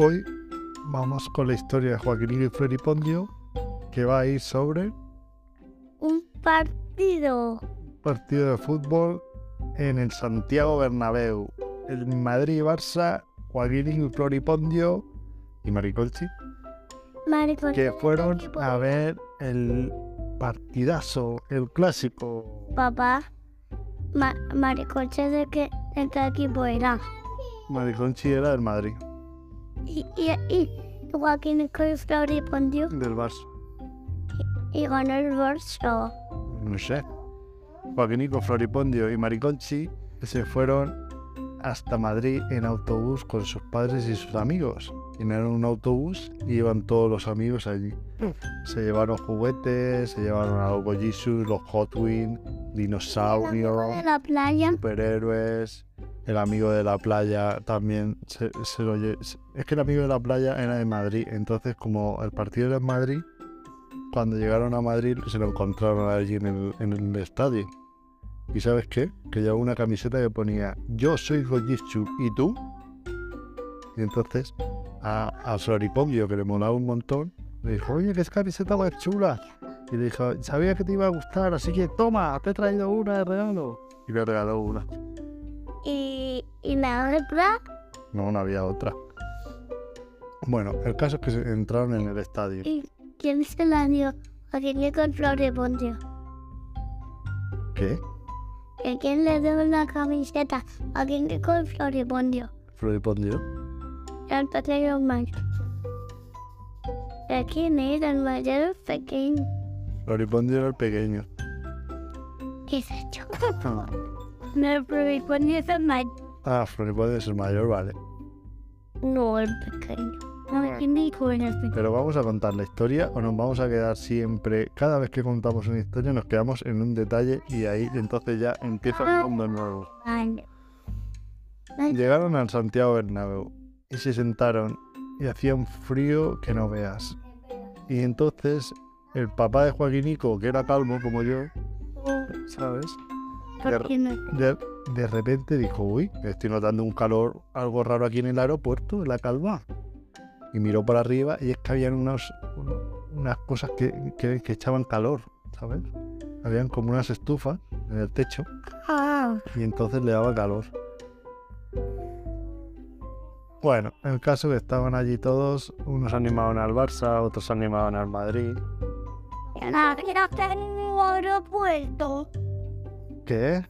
hoy vamos con la historia de Joaquín y Floripondio, que va a ir sobre Un partido. partido de fútbol en el Santiago Bernabéu. El Madrid y Barça, Joaquín y Floripondio y Maricolchi, Maricón. que fueron a ver el partidazo, el clásico. Papá. Ma Maricoche de que de qué equipo era. Maricolchi era del Madrid, Y, y, y Joaquín Cruz respondió del Barça. y ganó el bolso. no sé. Joaquinico, Floripondio y Mariconchi se fueron hasta Madrid en autobús con sus padres y sus amigos. Llenaron un autobús y iban todos los amigos allí. Se llevaron juguetes, se llevaron a los Jesus, los Hot Wheels, dinosaurios, la playa. superhéroes. El amigo de la playa también se, se lo lle- se- Es que el amigo de la playa era de Madrid, entonces como el partido era en Madrid, cuando llegaron a Madrid se lo encontraron allí en el, en el estadio. ¿Y sabes qué? Que llevaba una camiseta que ponía Yo soy Gojichu y tú. Y entonces a, a Floripondio, que le molaba un montón, le dijo, oye, qué camiseta más chula. Y le dijo, sabía que te iba a gustar, así que toma, te he traído una de regalo. Y le regaló una. Y, y la otra. No, no había otra. Bueno, el caso es que se entraron en el estadio. ¿Y quién se la dio? Joaquín con Floripondio. ¿Qué? ¿Y quién le dio la camiseta? Joaquín con Floripondio. Floripondio. El pequeño mayor. ¿De quién era el mayor pequeño? Floripondio era el pequeño. ¿Qué es esto? No, el Floripondio es el mayor. Ah, Floripondio es el mayor, vale. No, el pequeño. No, ¿quién dijo era el? Pero vamos a contar la historia o nos vamos a quedar siempre, cada vez que contamos una historia nos quedamos en un detalle y ahí entonces ya empieza un mundo nuevo. Llegaron al Santiago Bernabéu y se sentaron y hacía un frío que no veas. Y entonces el papá de Joaquinico, que era calmo como yo, ¿sabes? De, de repente dijo, uy, estoy notando un calor algo raro aquí en el aeropuerto, en la calma. Y miró para arriba y es que habían unos, unas cosas que, que- que echaban calor, ¿sabes? Habían como unas estufas en el techo Ah, y entonces le daba calor. Bueno, el caso que estaban allí todos, unos animaban al Barça, otros animaban al Madrid. en el aeropuerto. ¿Qué?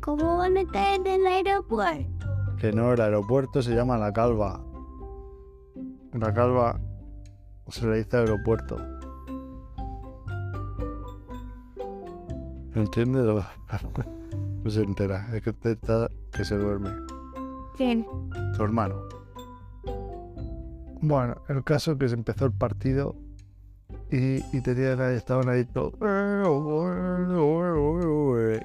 ¿Cómo van a estar en el aeropuerto? Que no, el aeropuerto se llama La Calva. La Calva se le dice aeropuerto. ¿Entiendes? No, no se entera. Es que usted está que se duerme. ¿Quién? Tu hermano. Bueno, el caso es que se empezó el partido y, y tenían ahí, estaban ahí todos.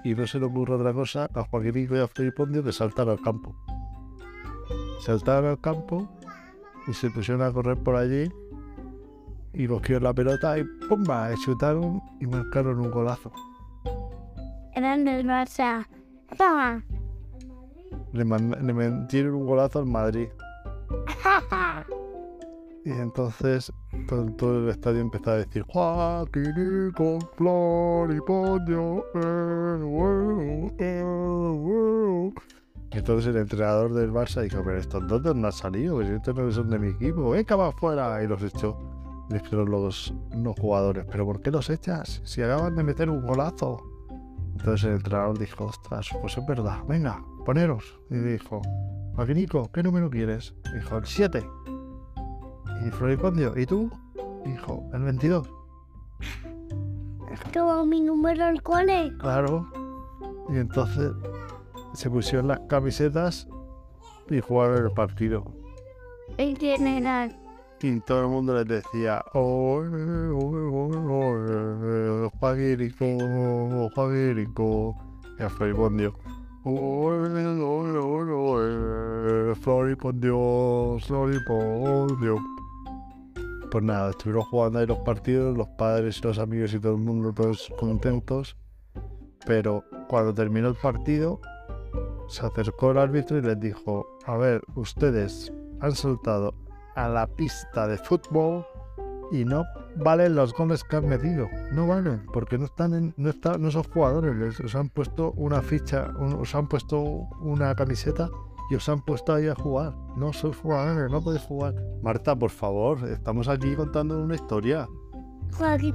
Y no se le ocurre otra cosa a Joaquín y a Felipondio que saltar al campo. Saltaron al campo y se pusieron a correr por allí y cogieron la pelota y ¡pumba! Chutaron y marcaron un golazo. Eran del Barça. Toma. Le, le metieron un golazo al Madrid. Y entonces todo, el estadio empezó a decir Joaquín con Floripondio. eh, eh, eh". Entonces el entrenador del Barça dijo, pero estos dos no han salido, pues estos no son de mi equipo, venga va afuera. Y los echó. Dijeron los, los jugadores, pero ¿por qué los echas? Si acaban de meter un golazo. Entonces el entrenador dijo, ostras, pues es verdad, venga, poneros. Y dijo, Joaquinico, ¿qué número quieres? Dijo, el 7. Y Floripondio, ¿y tú? Dijo, el 22. Toma mi número al cole. Claro. Y entonces se pusieron las camisetas y jugaron el partido. ¿Y quién era? Y todo el mundo les decía, Joaquinico, Joaquinico. Y a Floripondio, Floripondio, Floripondio. Pues nada, estuvieron jugando ahí los partidos, los padres y los amigos y todo el mundo todos contentos. Pero cuando terminó el partido, se acercó el árbitro y les dijo, a ver, ustedes han saltado a la pista de fútbol y no valen los goles que han metido. No valen, porque no están en, no están, no son jugadores. les- os han puesto una ficha, un- os han puesto una camiseta y os han puesto ahí a jugar. No sois jugadores, no podéis jugar. Marta, por favor, estamos aquí contando una historia.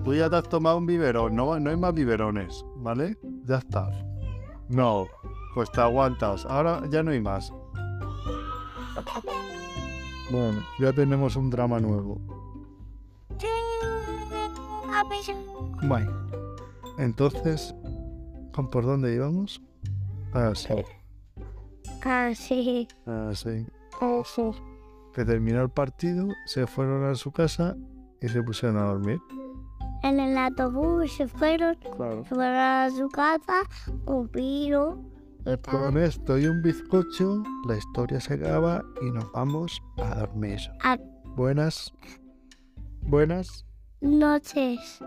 Tú ya te has tomado un biberón, no, no hay más biberones, ¿vale? Ya está. No, pues te aguantas. Ahora ya no hay más. Bueno, ya tenemos un drama nuevo. Bueno, entonces, ¿con ¿por dónde íbamos? Ah, sí. Casi. Ah, sí. Casi. Que terminó el partido, se fueron a su casa y se pusieron a dormir. En el autobús se fueron, Claro. se fueron a su casa, un y tal. Con esto y un bizcocho, la historia se acaba y nos vamos a dormir. Ah. Buenas. Buenas. Noches.